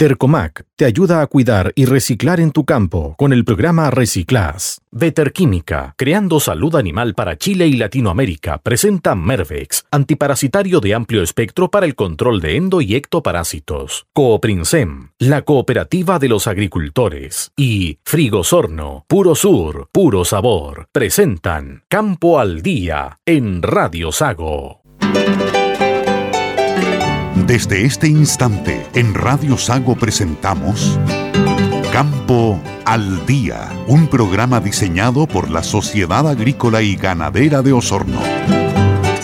Dercomac te ayuda a cuidar y reciclar en tu campo con el programa Reciclas. Veterquímica, creando salud animal para Chile y Latinoamérica, presenta Mervex, antiparasitario de amplio espectro para el control de endo y ectoparásitos. Cooprinsem, la cooperativa de los agricultores. Y Frigosorno, puro sur, puro sabor, presentan Campo al Día en Radio Sago. Desde este instante, en Radio Sago presentamos Campo al Día, un programa diseñado por la Sociedad Agrícola y Ganadera de Osorno.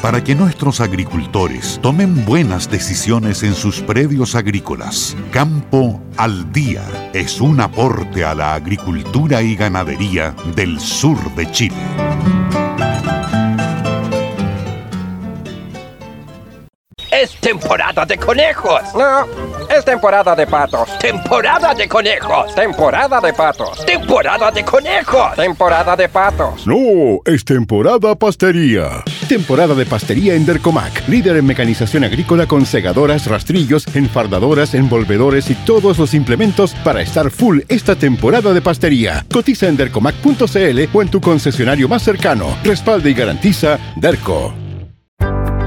Para que nuestros agricultores tomen buenas decisiones en sus predios agrícolas, Campo al Día es un aporte a la agricultura y ganadería del sur de Chile. Es temporada de conejos. No, es temporada de patos. Temporada de conejos. Temporada de patos. Temporada de conejos. Temporada de patos. No, es temporada pastería. Temporada de pastería en Dercomac, líder en mecanización agrícola con segadoras, rastrillos, enfardadoras, envolvedores y todos los implementos para estar full esta temporada de pastería. Cotiza en dercomac.cl o en tu concesionario más cercano. Respalda y garantiza Derco.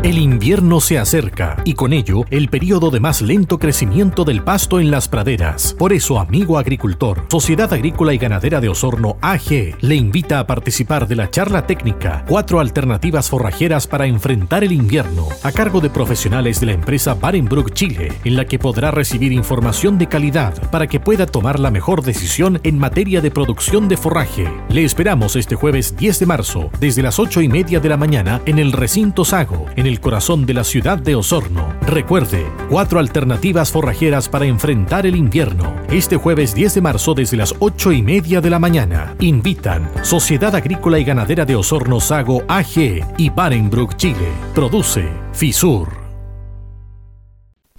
El invierno se acerca y con ello el periodo de más lento crecimiento del pasto en las praderas. Por eso, amigo agricultor, Sociedad Agrícola y Ganadera de Osorno AG le invita a participar de la charla técnica Cuatro alternativas forrajeras para enfrentar el invierno a cargo de profesionales de la empresa Barenbrook Chile, en la que podrá recibir información de calidad para que pueda tomar la mejor decisión en materia de producción de forraje. Le esperamos este jueves 10 de marzo desde las 8 y media de la mañana en el recinto Sago, en el corazón de la ciudad de Osorno. Recuerde, cuatro alternativas forrajeras para enfrentar el invierno. Este jueves 10 de marzo desde las 8 y media de la mañana. Invitan Sociedad Agrícola y Ganadera de Osorno Sago AG y Barenbrook Chile. Produce FISUR.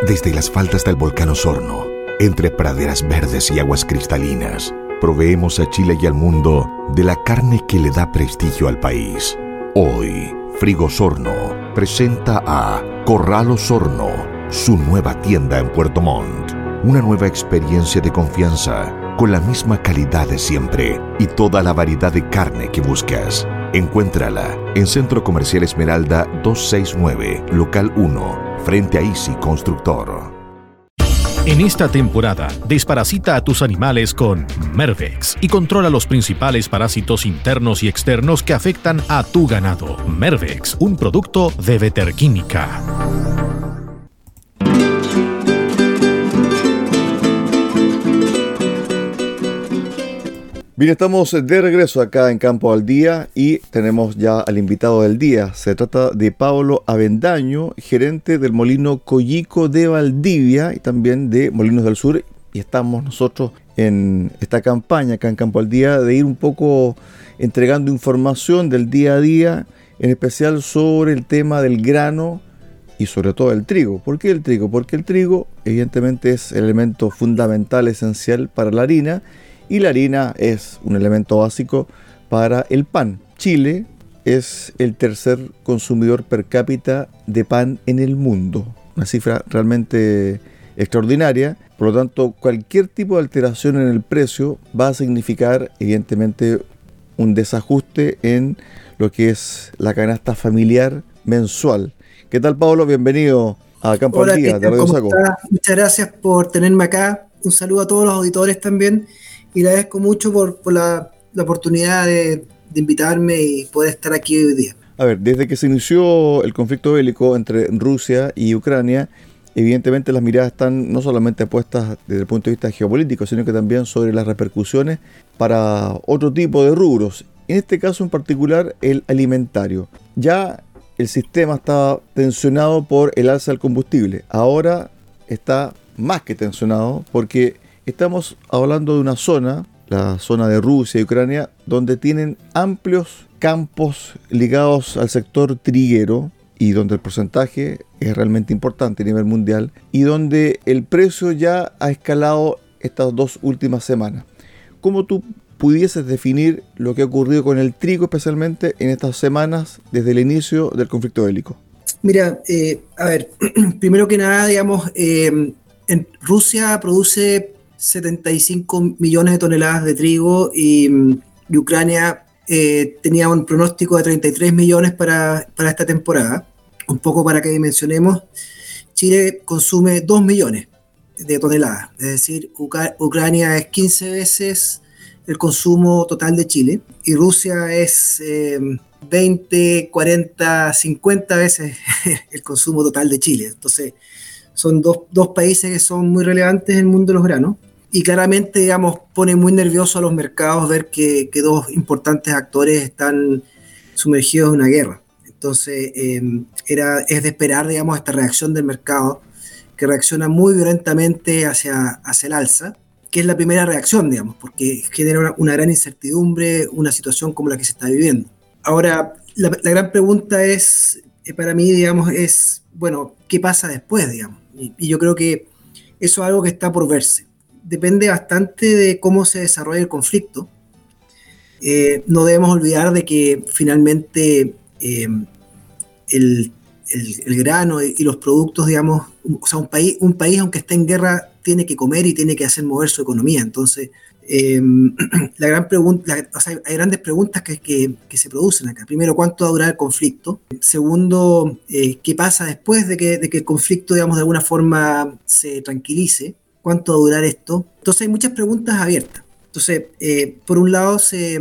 Desde las faldas del volcán Osorno, entre praderas verdes y aguas cristalinas, proveemos a Chile y al mundo de la carne que le da prestigio al país. Hoy, Frigosorno presenta a Corral Osorno, su nueva tienda en Puerto Montt. Una nueva experiencia de confianza con la misma calidad de siempre y toda la variedad de carne que buscas. Encuéntrala en Centro Comercial Esmeralda 269, Local 1, frente a Easy Constructor. En esta temporada, desparasita a tus animales con Mervex y controla los principales parásitos internos y externos que afectan a tu ganado. Mervex, un producto de Veterquímica. Bien, estamos de regreso acá en Campo al Día y tenemos ya al invitado del día. Se trata de Pablo Avendaño, gerente del Molino Collico de Valdivia y también de Molinos del Sur. Y estamos nosotros en esta campaña acá en Campo al Día de ir un poco entregando información del día a día, en especial sobre el tema del grano y sobre todo el trigo. ¿Por qué el trigo? Porque el trigo evidentemente es el elemento fundamental, esencial para la harina y la harina es un elemento básico para el pan. Chile es el tercer consumidor per cápita de pan en el mundo. Una cifra realmente extraordinaria. Por lo tanto, cualquier tipo de alteración en el precio va a significar evidentemente un desajuste en lo que es la canasta familiar mensual. ¿Qué tal, Pablo? Bienvenido a Campo al Día de Radio Saco. Muchas gracias por tenerme acá. Un saludo a todos los auditores también y le agradezco mucho por, la, oportunidad de, invitarme y poder estar aquí hoy día. A ver, desde que se inició el conflicto bélico entre Rusia y Ucrania, evidentemente las miradas están no solamente puestas desde el punto de vista geopolítico, sino que también sobre las repercusiones para otro tipo de rubros. En este caso en particular, el alimentario. Ya el sistema estaba tensionado por el alza del combustible. Ahora está más que tensionado porque Estamos hablando de una zona, la zona de Rusia y Ucrania, donde tienen amplios campos ligados al sector triguero y donde el porcentaje es realmente importante a nivel mundial y donde el precio ya ha escalado estas dos últimas semanas. ¿Cómo tú pudieses definir lo que ha ocurrido con el trigo especialmente en estas semanas desde el inicio del conflicto bélico? Mira, eh, a ver, primero que nada, digamos, eh, Rusia produce 75 millones de toneladas de trigo y, y Ucrania eh, tenía un pronóstico de 33 millones para, para, esta temporada. Un poco para que dimensionemos, Chile consume 2 millones de toneladas, es decir, Uca Ucrania es 15 veces el consumo total de Chile y Rusia es eh, 20, 40, 50 veces el consumo total de Chile. Entonces, son dos, dos países que son muy relevantes en el mundo de los granos y claramente, digamos, pone muy nervioso a los mercados ver que, que dos importantes actores están sumergidos en una guerra. Entonces, eh, era, es de esperar, digamos, esta reacción del mercado, que reacciona muy violentamente hacia, hacia el alza, que es la primera reacción, digamos, porque genera una, una gran incertidumbre, una situación como la que se está viviendo. Ahora, la, la gran pregunta es, eh, para mí, digamos, es, bueno, ¿qué pasa después, digamos? Y, y yo creo que eso es algo que está por verse depende bastante de cómo se desarrolla el conflicto. Eh, no debemos olvidar de que finalmente eh, el, el, grano y los productos, digamos, o sea, un país, un país aunque esté en guerra tiene que comer y tiene que hacer mover su economía. Entonces, eh, la gran pregunta, o sea, hay grandes preguntas que, que, que, se producen acá. Primero, ¿cuánto va a durar el conflicto? Segundo, eh, ¿qué pasa después de que, de que el conflicto, digamos, de alguna forma se tranquilice? Cuánto va a durar esto. Entonces hay muchas preguntas abiertas. Entonces, eh, por un lado, se,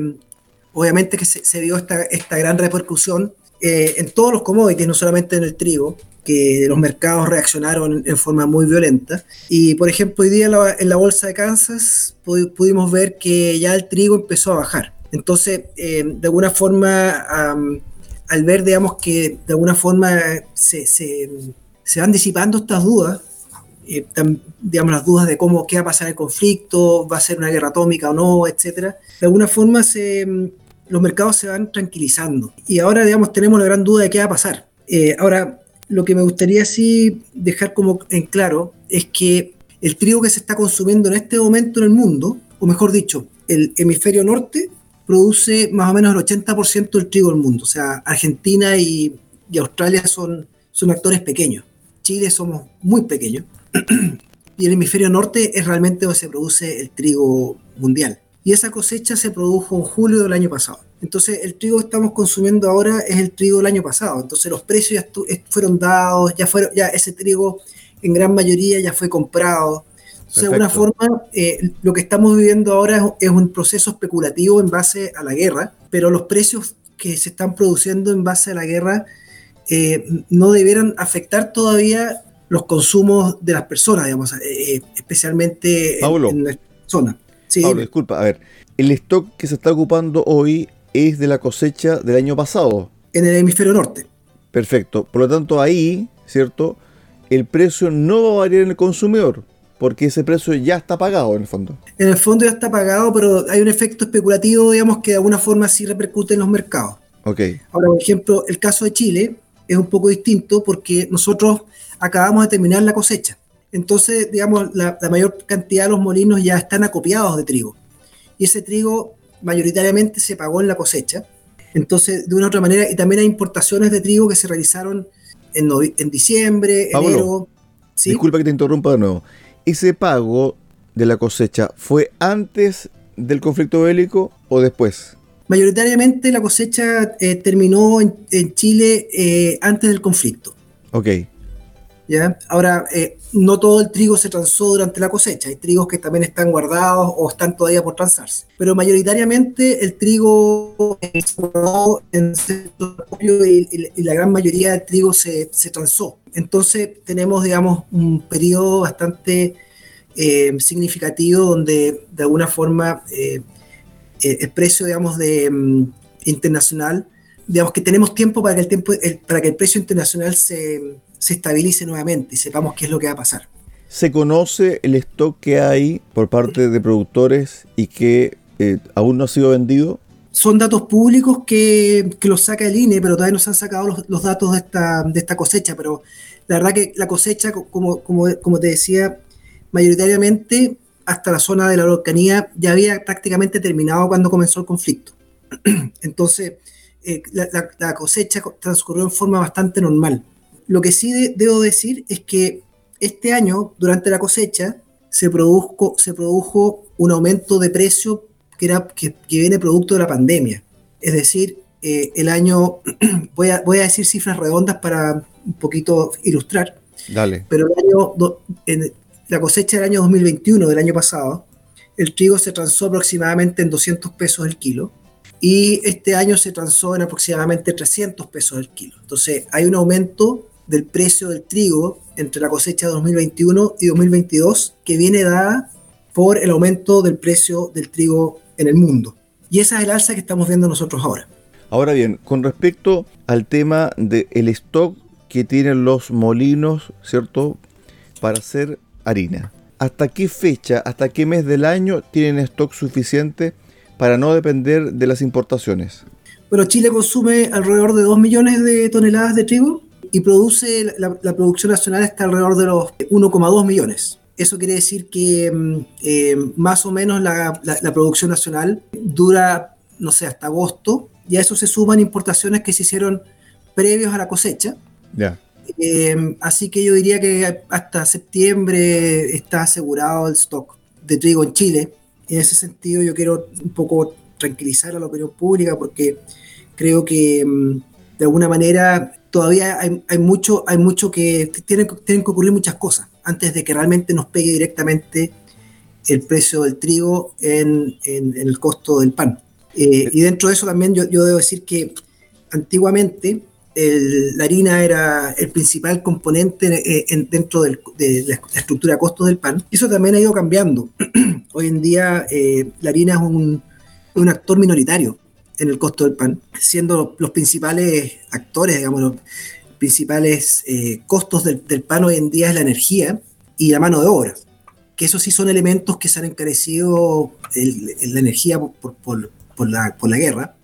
obviamente que se, se vio esta, esta, gran repercusión eh, en todos los commodities, no solamente en el trigo, que los mercados reaccionaron en forma muy violenta. Y, por ejemplo, hoy día en la, en la bolsa de Kansas pudimos ver que ya el trigo empezó a bajar. Entonces, eh, de alguna forma, um, al ver, digamos, que de alguna forma se, se, se van disipando estas dudas, eh, digamos, las dudas de cómo, qué va a pasar el conflicto, va a ser una guerra atómica o no, etcétera. De alguna forma se, los mercados se van tranquilizando. Y ahora, digamos, tenemos la gran duda de qué va a pasar. Eh, ahora, lo que me gustaría sí dejar como en claro es que el trigo que se está consumiendo en este momento en el mundo, o mejor dicho, el hemisferio norte produce más o menos el 80% del trigo del mundo. O sea, Argentina y, y Australia son, son actores pequeños. Chile somos muy pequeños y el hemisferio norte es realmente donde se produce el trigo mundial. Y esa cosecha se produjo en julio del año pasado. Entonces, el trigo que estamos consumiendo ahora es el trigo del año pasado. Entonces, los precios ya fueron dados, ya, fueron, ya ese trigo en gran mayoría ya fue comprado. Entonces, de alguna forma, eh, lo que estamos viviendo ahora es, es un proceso especulativo en base a la guerra, pero los precios que se están produciendo en base a la guerra eh, no debieran afectar todavía los consumos de las personas, digamos, eh, especialmente Pablo, en, en zona. Sí, Pablo, disculpa, a ver, el stock que se está ocupando hoy es de la cosecha del año pasado. En el hemisferio norte. Perfecto, por lo tanto ahí, ¿cierto? El precio no va a variar en el consumidor, porque ese precio ya está pagado en el fondo. En el fondo ya está pagado, pero hay un efecto especulativo, digamos, que de alguna forma sí repercute en los mercados. Ok. Ahora, por ejemplo, el caso de Chile es un poco distinto porque nosotros acabamos de terminar la cosecha. Entonces, digamos, la, la, mayor cantidad de los molinos ya están acopiados de trigo. Y ese trigo mayoritariamente se pagó en la cosecha. Entonces, de una u otra manera, y también hay importaciones de trigo que se realizaron en, en diciembre, Pablo, enero. ¿sí? Disculpa que te interrumpa de nuevo. ¿Ese pago de la cosecha fue antes del conflicto bélico o después? Mayoritariamente la cosecha eh, terminó en, en Chile eh, antes del conflicto. Ok. ¿Ya? Ahora, eh, no todo el trigo se transó durante la cosecha, hay trigos que también están guardados o están todavía por transarse, pero mayoritariamente el trigo se guardó en y, y, la gran mayoría del trigo se, se, transó. Entonces tenemos, digamos, un periodo bastante eh, significativo donde de alguna forma eh, el precio, digamos, de um, internacional, digamos que tenemos tiempo para que el, tiempo, para que el precio internacional se se estabilice nuevamente y sepamos qué es lo que va a pasar. ¿Se conoce el stock que hay por parte de productores y que eh, aún no ha sido vendido? Son datos públicos que, que, los saca el INE, pero todavía no se han sacado los, los datos de esta, de esta, cosecha. Pero la verdad que la cosecha, como, como, como te decía, mayoritariamente hasta la zona de la Araucanía ya había prácticamente terminado cuando comenzó el conflicto. Entonces, eh, la, la, la cosecha transcurrió en forma bastante normal. Lo que sí de, debo decir es que este año, durante la cosecha, se produjo, se produjo un aumento de precio que, era, que, viene producto de la pandemia. Es decir, eh, el año, voy a, voy a decir cifras redondas para un poquito ilustrar. Dale. Pero el año, en la cosecha del año 2021, del año pasado, el trigo se transó aproximadamente en 200 pesos el kilo y este año se transó en aproximadamente 300 pesos el kilo. Entonces hay un aumento del precio del trigo entre la cosecha de 2021 y 2022 que viene dada por el aumento del precio del trigo en el mundo. Y esa es el alza que estamos viendo nosotros ahora. Ahora bien, con respecto al tema del stock que tienen los molinos, ¿cierto? Para hacer harina. ¿Hasta qué fecha, hasta qué mes del año tienen stock suficiente para no depender de las importaciones? Bueno, Chile consume alrededor de 2 millones de toneladas de trigo y produce, la, producción nacional está alrededor de los 1,2 millones. Eso quiere decir que mm, eh, más o menos la, producción nacional dura, no sé, hasta agosto, y a eso se suman importaciones que se hicieron previos a la cosecha. Ya. Eh, así que yo diría que hasta septiembre está asegurado el stock de trigo en Chile. En ese sentido yo quiero un poco tranquilizar a la opinión pública porque creo que mm, de alguna manera todavía hay, mucho, hay mucho que tienen, tienen que ocurrir muchas cosas antes de que realmente nos pegue directamente el precio del trigo en, el costo del pan. Eh, y dentro de eso también yo, debo decir que antiguamente la harina era el principal componente eh, dentro de la estructura de costos del pan. Eso también ha ido cambiando. Hoy en día eh, la harina es un, un actor minoritario en el costo del pan, siendo los principales actores, digamos, los principales eh, costos del, pan hoy en día es la energía y la mano de obra, que esos sí son elementos que se han encarecido la energía por, la, por la guerra.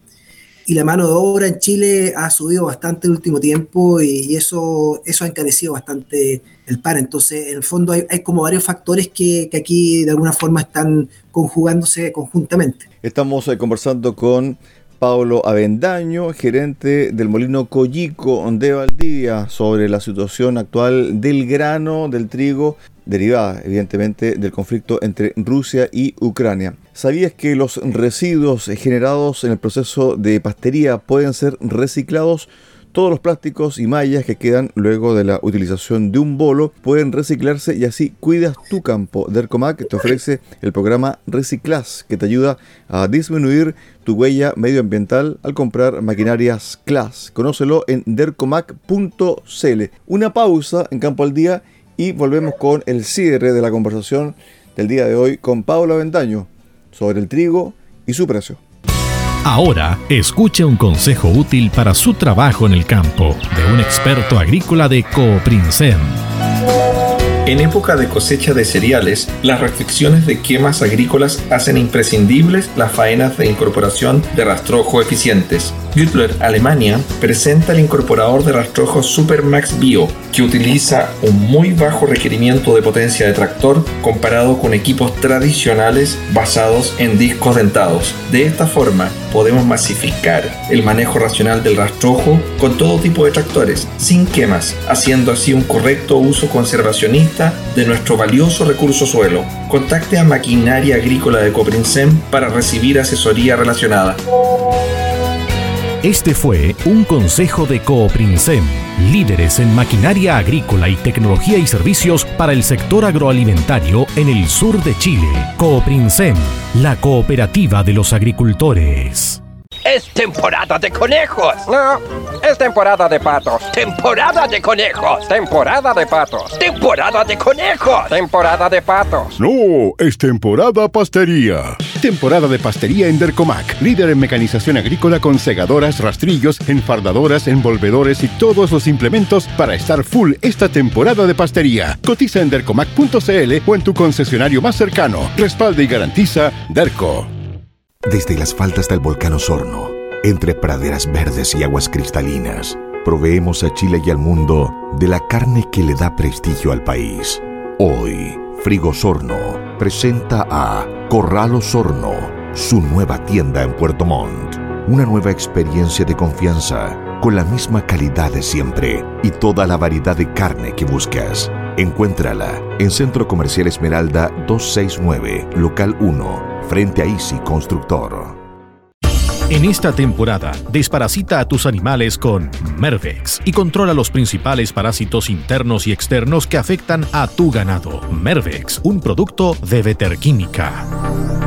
Y la mano de obra en Chile ha subido bastante el último tiempo y, eso, eso ha encarecido bastante el pan. Entonces, en el fondo hay, como varios factores que, que, aquí de alguna forma están conjugándose conjuntamente. Estamos eh, conversando con Pablo Avendaño, gerente del molino Collico de Valdivia, sobre la situación actual del grano, del trigo, derivada evidentemente del conflicto entre Rusia y Ucrania. ¿Sabías que los residuos generados en el proceso de pastería pueden ser reciclados? Todos los plásticos y mallas que quedan luego de la utilización de un bolo pueden reciclarse y así cuidas tu campo. Dercomac te ofrece el programa Reciclas que te ayuda a disminuir tu huella medioambiental al comprar maquinarias Class. Conócelo en dercomac.cl. Una pausa en Campo al Día y volvemos con el cierre de la conversación del día de hoy con Pablo Aventaño sobre el trigo y su precio. Ahora, escuche un consejo útil para su trabajo en el campo de un experto agrícola de Cooprinsem. En época de cosecha de cereales, las restricciones de quemas agrícolas hacen imprescindibles las faenas de incorporación de rastrojo eficientes. Güttler Alemania presenta el incorporador de rastrojo Supermax Bio, que utiliza un muy bajo requerimiento de potencia de tractor comparado con equipos tradicionales basados en discos dentados. De esta forma, podemos masificar el manejo racional del rastrojo con todo tipo de tractores, sin quemas, haciendo así un correcto uso conservacionista de nuestro valioso recurso suelo. Contacte a Maquinaria Agrícola de Coprinsem para recibir asesoría relacionada. Este fue un consejo de Cooprinsem, líderes en maquinaria agrícola y tecnología y servicios para el sector agroalimentario en el sur de Chile. Cooprinsem, la cooperativa de los agricultores. Es temporada de conejos. No, es temporada de patos. Temporada de conejos. Temporada de patos. Temporada de conejos. Temporada de patos. No, es temporada pastería. Temporada de pastería en Dercomac. Líder en mecanización agrícola con segadoras, rastrillos, enfardadoras, envolvedores y todos los implementos para estar full esta temporada de pastería. Cotiza en dercomac.cl o en tu concesionario más cercano. Respalda y garantiza Derco. Desde las faldas del volcán Osorno, entre praderas verdes y aguas cristalinas, proveemos a Chile y al mundo de la carne que le da prestigio al país. Hoy, Frigosorno presenta a Corral Osorno, su nueva tienda en Puerto Montt. Una nueva experiencia de confianza, con la misma calidad de siempre y toda la variedad de carne que buscas Encuéntrala en Centro Comercial Esmeralda 269, Local 1, frente a Easy Constructor. En esta temporada, desparasita a tus animales con Mervex y controla los principales parásitos internos y externos que afectan a tu ganado. Mervex, un producto de Veterquímica.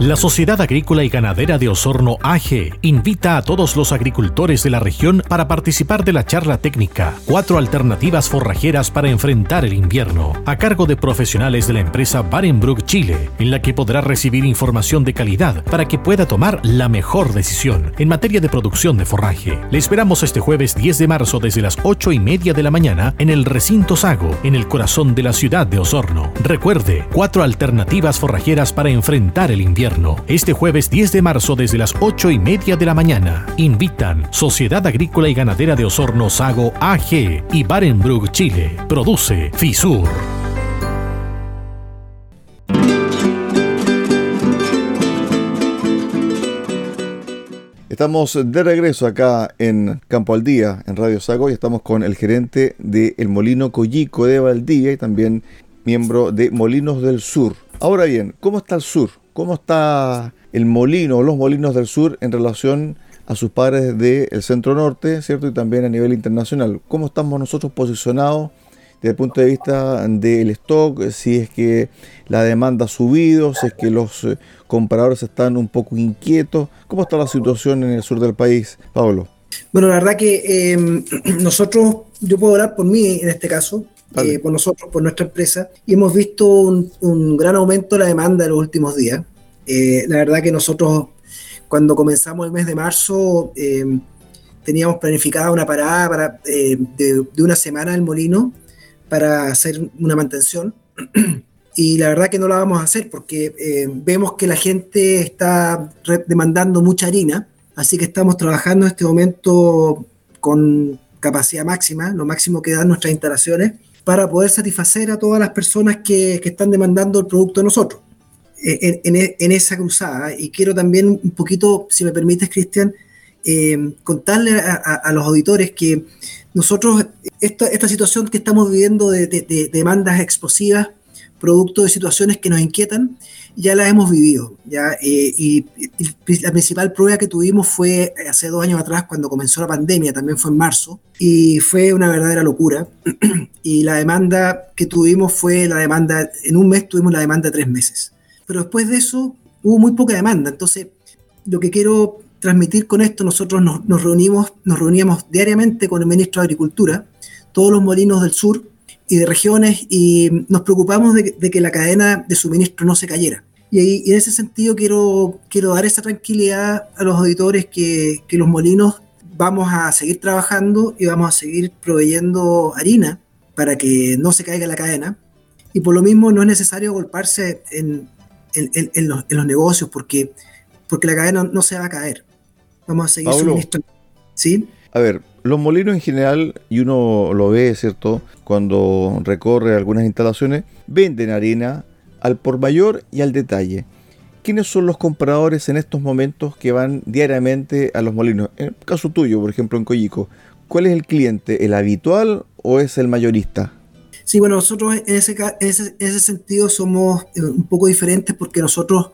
La Sociedad Agrícola y Ganadera de Osorno AG invita a todos los agricultores de la región para participar de la charla técnica Cuatro alternativas forrajeras para enfrentar el invierno, a cargo de profesionales de la empresa Barenbrook Chile, en la que podrá recibir información de calidad para que pueda tomar la mejor decisión en materia de producción de forraje. Le esperamos este jueves 10 de marzo desde las 8 y media de la mañana en el recinto Sago, en el corazón de la ciudad de Osorno. Recuerde, cuatro alternativas forrajeras para enfrentar el invierno este jueves 10 de marzo desde las 8 y media de la mañana. Invitan Sociedad Agrícola y Ganadera de Osorno Sago AG y Barenbrug Chile. Produce FISUR. Estamos de regreso acá en Campo al Día, en Radio Sago, y estamos con el gerente de El Molino Collico de Valdivia y también miembro de Molinos del Sur. Ahora bien, ¿cómo está el sur? ¿Cómo está el molino o los molinos del sur en relación a sus padres del centro norte, ¿cierto? Y también a nivel internacional. ¿Cómo estamos nosotros posicionados desde el punto de vista del stock? Si es que la demanda ha subido, si es que los eh, compradores están un poco inquietos. ¿Cómo está la situación en el sur del país, Pablo? Bueno, la verdad que em, nosotros, yo puedo hablar por mí en este caso, eh, por nosotros, por nuestra empresa, y hemos visto un, gran aumento de la demanda en los últimos días. Eh, la verdad que nosotros, cuando comenzamos el mes de marzo, eh, teníamos planificada una parada para, de, una semana el molino para hacer una mantención. Y la verdad que no la vamos a hacer porque vemos que la gente está demandando mucha harina, así que estamos trabajando en este momento con capacidad máxima, lo máximo que dan nuestras instalaciones, para poder satisfacer a todas las personas que, que están demandando el producto de nosotros en, en, en, esa cruzada. Y quiero también un poquito, si me permites, Cristian, eh, contarle a, a, los auditores que nosotros, esta, esta situación que estamos viviendo de, de, de demandas explosivas, producto de situaciones que nos inquietan, ya las hemos vivido. ¿ya? Eh, y, la principal prueba que tuvimos fue hace dos años atrás, cuando comenzó la pandemia, también fue en marzo, y fue una verdadera locura. y la demanda que tuvimos fue la demanda, en un mes tuvimos la demanda de tres meses. Pero después de eso hubo muy poca demanda. Entonces, lo que quiero transmitir con esto, nosotros nos, nos reunimos, nos reuníamos diariamente con el ministro de Agricultura, todos los molinos del sur, y de regiones y nos preocupamos de, que la cadena de suministro no se cayera. Y, ahí, en ese sentido quiero, quiero dar esa tranquilidad a los auditores que, que los molinos vamos a seguir trabajando y vamos a seguir proveyendo harina para que no se caiga la cadena. Y por lo mismo no es necesario golparse en, en, en, los, en los, negocios porque, porque la cadena no se va a caer. Vamos a seguir suministrando. ¿Sí? A ver, los molinos en general, y uno lo ve, ¿cierto? Cuando recorre algunas instalaciones, venden harina al por mayor y al detalle. ¿Quiénes son los compradores en estos momentos que van diariamente a los molinos? En el caso tuyo, por ejemplo, en Coyico, ¿cuál es el cliente? ¿El habitual o es el mayorista? Sí, bueno, nosotros en ese, ese, ese sentido somos eh, un poco diferentes porque nosotros,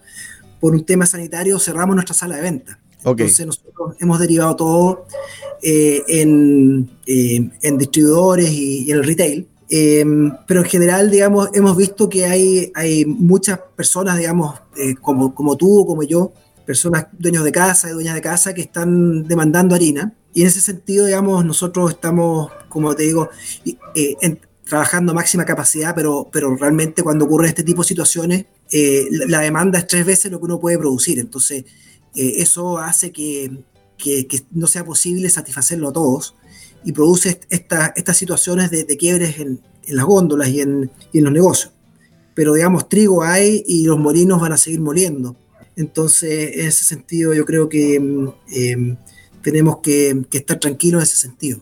por un tema sanitario, cerramos nuestra sala de venta. Entonces nosotros hemos derivado todo eh, en, eh, en, distribuidores y, en el retail. Em, pero en general, digamos, hemos visto que hay, hay muchas personas, digamos, eh, como, como tú como yo, personas dueños de casa y dueñas de casa que están demandando harina. Y en ese sentido, digamos, nosotros estamos, como te digo, trabajando máxima capacidad, pero, pero realmente cuando ocurre este tipo de situaciones, la, demanda es tres veces lo que uno puede producir. Entonces, eh, eso hace que, que, no sea posible satisfacerlo a todos y produce esta, estas situaciones de, quiebres en, las góndolas y en, los negocios. Pero digamos, trigo hay y los molinos van a seguir moliendo. Entonces, en ese sentido, yo creo que eh, tenemos que estar tranquilos en ese sentido.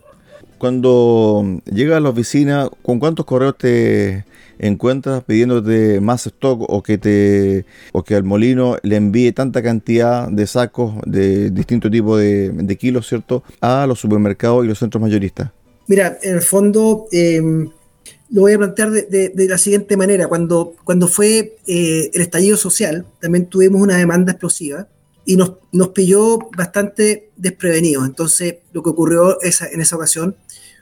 Cuando llegas a la oficina, ¿con cuántos correos te, encuentras pidiéndote más stock o que te o que al molino le envíe tanta cantidad de sacos de distinto tipo de, kilos, ¿cierto? A los supermercados y los centros mayoristas. Mira, en el fondo, em, lo voy a plantear de, la siguiente manera. Cuando, cuando fue eh, el estallido social, también tuvimos una demanda explosiva y nos, nos pilló bastante desprevenidos. Entonces, lo que ocurrió esa, en esa ocasión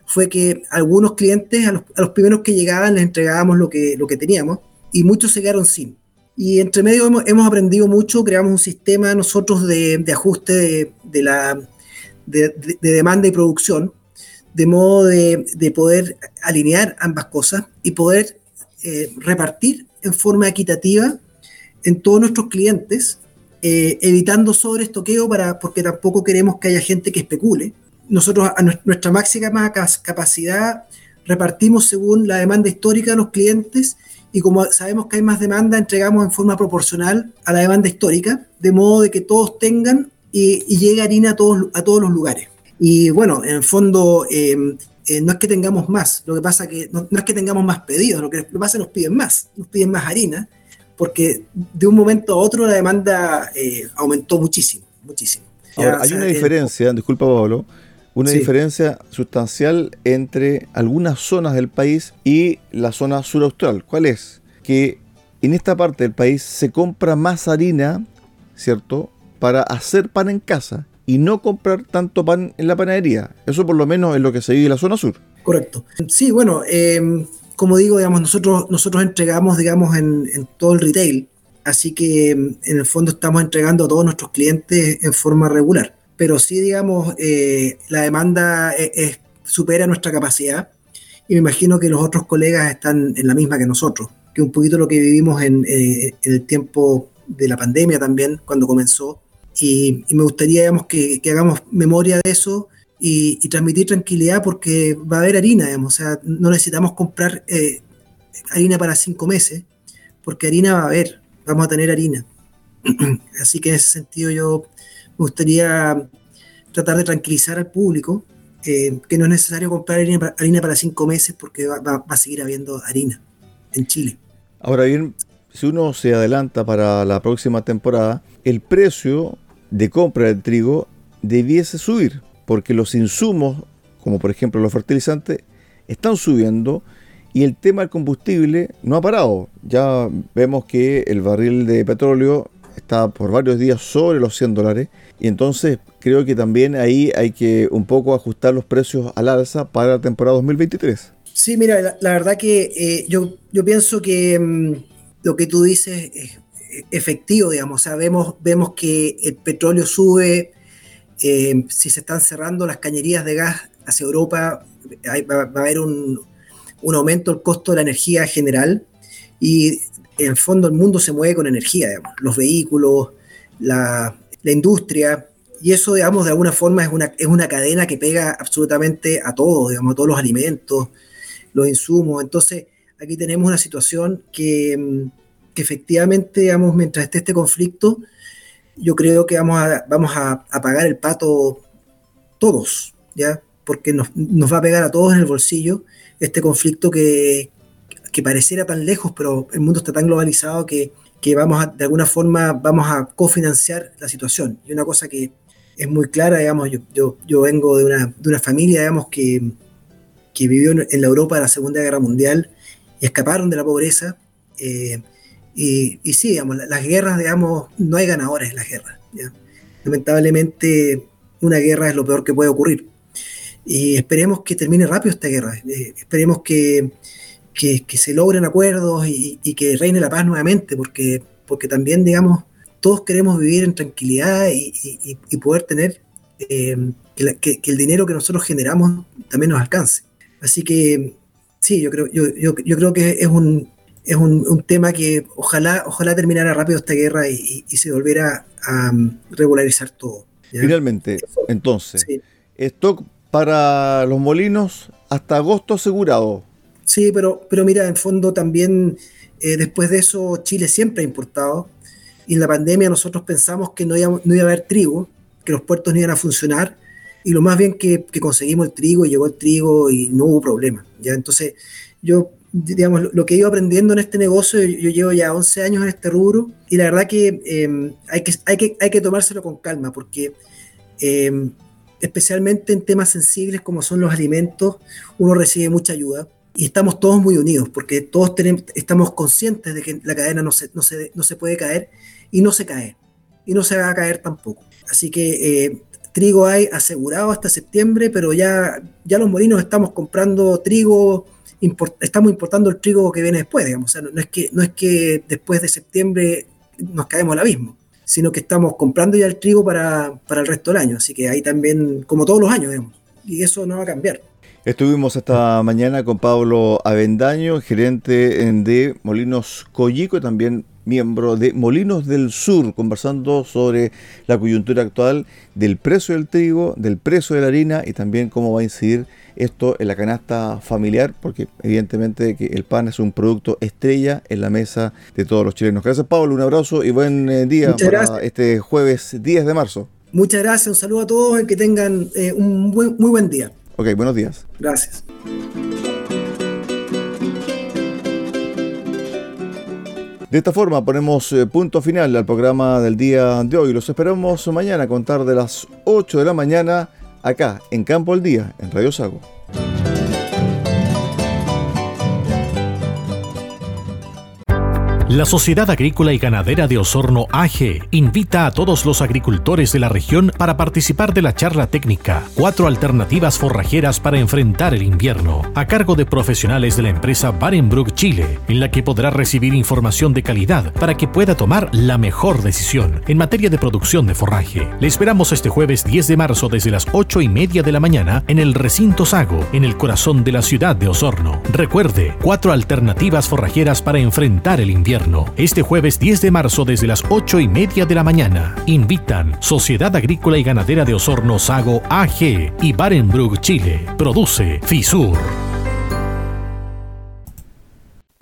fue que algunos clientes, a los, primeros que llegaban, les entregábamos lo que, lo que teníamos y muchos se quedaron sin. Y entre medio hemos, aprendido mucho, creamos un sistema nosotros de, de ajuste de, de la, de, demanda y producción, de modo de, poder alinear ambas cosas y poder eh, repartir en forma equitativa en todos nuestros clientes eh, evitando sobreestoqueo para, porque tampoco queremos que haya gente que especule. Nosotros a nuestra máxima capacidad repartimos según la demanda histórica de los clientes y como sabemos que hay más demanda, entregamos en forma proporcional a la demanda histórica, de modo de que todos tengan y, llegue harina a todos, a todos los lugares. Y bueno, en el fondo em, eh, no es que tengamos más, lo que pasa que no, es que tengamos más pedidos, lo que pasa es que nos piden más, nos piden más harina porque de un momento a otro la demanda eh, aumentó muchísimo, muchísimo. Ahora, hay una diferencia, disculpa Pablo, una diferencia sustancial entre algunas zonas del país y la zona sur austral. ¿Cuál es? Que en esta parte del país se compra más harina, ¿cierto? Para hacer pan en casa y no comprar tanto pan en la panadería. Eso por lo menos es lo que se vive en la zona sur. Correcto. Sí, bueno, eh, como digo, digamos, nosotros, nosotros entregamos, digamos, en, todo el retail, así que mm, en el fondo estamos entregando a todos nuestros clientes en forma regular. Pero sí, digamos, eh, la demanda es, supera nuestra capacidad y me imagino que los otros colegas están en la misma que nosotros, que un poquito lo que vivimos en, eh, el tiempo de la pandemia también, cuando comenzó. Y, me gustaría, digamos, que, que hagamos memoria de eso y, transmitir tranquilidad porque va a haber harina, o sea, no necesitamos comprar eh, harina para cinco meses, porque harina va a haber, vamos a tener harina. Así que en ese sentido yo me gustaría tratar de tranquilizar al público eh, que no es necesario comprar harina para, cinco meses porque va, a seguir habiendo harina en Chile. Ahora bien, si uno se adelanta para la próxima temporada, el precio de compra del trigo debiese subir porque los insumos, como por ejemplo los fertilizantes, están subiendo y el tema del combustible no ha parado. Ya vemos que el barril de petróleo está por varios días sobre los 100 dólares y entonces creo que también ahí hay que un poco ajustar los precios al alza para la temporada 2023. Sí, mira, la, verdad que eh, yo, yo pienso que mm, lo que tú dices es efectivo, digamos, o sea, vemos, vemos que el petróleo sube, eh, si se están cerrando las cañerías de gas hacia Europa, va, a haber un, aumento del costo de la energía general y en el fondo el mundo se mueve con energía, los vehículos, la, industria, y eso, digamos, de alguna forma es una, es una cadena que pega absolutamente a todo, digamos, a todos los alimentos, los insumos. Entonces, aquí tenemos una situación que, que efectivamente, digamos, mientras esté este conflicto, yo creo que vamos a, vamos a, pagar el pato todos, ¿ya? Porque nos, va a pegar a todos en el bolsillo este conflicto que, que pareciera tan lejos, pero el mundo está tan globalizado que, que vamos a, de alguna forma, vamos a cofinanciar la situación. Y una cosa que es muy clara, digamos, yo, yo, yo vengo de una, de una familia, digamos, que, que vivió en la Europa de la Segunda Guerra Mundial y escaparon de la pobreza. Eh, y, sí, digamos, las guerras, digamos, no hay ganadores en las guerras. Lamentablemente, una guerra es lo peor que puede ocurrir. Y esperemos que termine rápido esta guerra. Eh, esperemos que, que, se logren acuerdos y, que reine la paz nuevamente, porque, porque también, digamos, todos queremos vivir en tranquilidad y, poder tener eh, que, el dinero que nosotros generamos también nos alcance. Así que sí, yo creo, yo, yo, yo creo que es un, es un, tema que ojalá, ojalá terminara rápido esta guerra y, se volviera a um, regularizar todo. Finalmente, entonces, stock para los molinos hasta agosto asegurado. Sí, pero, pero mira, en fondo también eh, después de eso Chile siempre ha importado y en la pandemia nosotros pensamos que no iba, no iba a haber trigo, que los puertos no iban a funcionar y lo más bien que, que conseguimos el trigo, llegó el trigo y no hubo problema. ¿ya? Entonces yo digamos, lo que he ido aprendiendo en este negocio, yo, llevo ya 11 años en este rubro y la verdad que, em, hay, que, hay, que hay que tomárselo con calma porque em, especialmente en temas sensibles como son los alimentos, uno recibe mucha ayuda. y estamos todos muy unidos porque todos tenemos, estamos conscientes de que la cadena no se, no, se, no se puede caer y no se cae y no se va a caer tampoco. Así que eh, trigo hay asegurado hasta septiembre, pero ya, ya los molinos estamos comprando trigo, estamos importando el trigo que viene después, digamos. O sea, no, es que, no es que después de septiembre nos caemos al abismo, sino que estamos comprando ya el trigo para, para el resto del año. Así que ahí también, como todos los años, digamos, y eso no va a cambiar. Estuvimos esta mañana con Pablo Avendaño, gerente de Molinos Collico y también miembro de Molinos del Sur, conversando sobre la coyuntura actual del precio del trigo, del precio de la harina y también cómo va a incidir esto en la canasta familiar, porque evidentemente que el pan es un producto estrella en la mesa de todos los chilenos. Gracias Pablo, un abrazo y buen eh, día para este jueves 10 de marzo. Muchas gracias, un saludo a todos y que tengan eh, un muy buen día. Ok, buenos días. Gracias. De esta forma ponemos eh, punto final al programa del día de hoy. Los esperamos mañana a contar de las 8 de la mañana acá en Campo al Día, en Radio Sago. La Sociedad Agrícola y Ganadera de Osorno AG invita a todos los agricultores de la región para participar de la charla técnica Cuatro alternativas forrajeras para enfrentar el invierno, a cargo de profesionales de la empresa Barenbrook Chile, en la que podrá recibir información de calidad para que pueda tomar la mejor decisión en materia de producción de forraje. Le esperamos este jueves 10 de marzo desde las 8 y media de la mañana en el recinto Sago, en el corazón de la ciudad de Osorno. Recuerde, cuatro alternativas forrajeras para enfrentar el invierno este jueves 10 de marzo desde las 8 y media de la mañana. Invitan Sociedad Agrícola y Ganadera de Osorno Sago AG y Barenbrug Chile. Produce FISUR.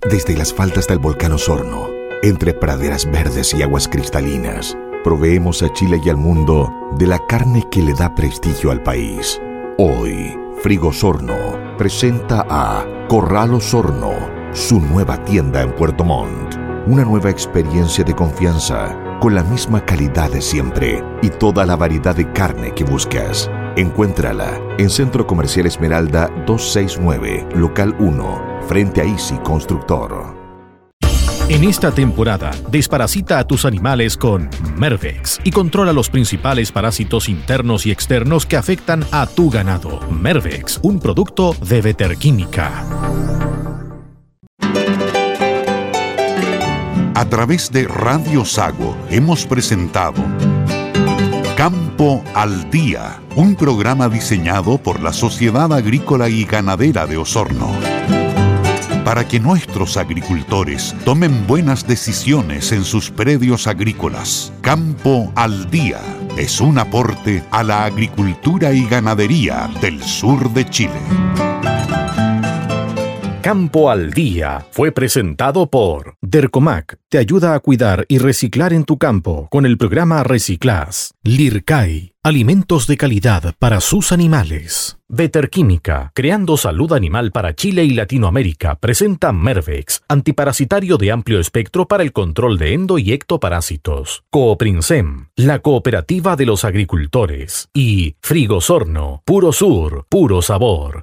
Desde las faldas del volcán Osorno, entre praderas verdes y aguas cristalinas, proveemos a Chile y al mundo de la carne que le da prestigio al país. Hoy, Frigosorno presenta a Corral Osorno, su nueva tienda en Puerto Montt una nueva experiencia de confianza con la misma calidad de siempre y toda la variedad de carne que buscas. Encuéntrala en Centro Comercial Esmeralda 269, local 1, frente a Easy Constructor. En esta temporada, desparasita a tus animales con Mervex y controla los principales parásitos internos y externos que afectan a tu ganado. Mervex, un producto de Veterquímica. A través de Radio Sago hemos presentado Campo al Día, un programa diseñado por la Sociedad Agrícola y Ganadera de Osorno. Para que nuestros agricultores tomen buenas decisiones en sus predios agrícolas, Campo al Día es un aporte a la agricultura y ganadería del sur de Chile. Campo al Día fue presentado por Dercomac. Te ayuda a cuidar y reciclar en tu campo con el programa Reciclas. Lircai. Alimentos de calidad para sus animales. Veterquímica, creando salud animal para Chile y Latinoamérica, presenta Mervex, antiparasitario de amplio espectro para el control de endo y ectoparásitos. Cooprinsem, la cooperativa de los agricultores. Y Frigosorno, puro sur, puro sabor.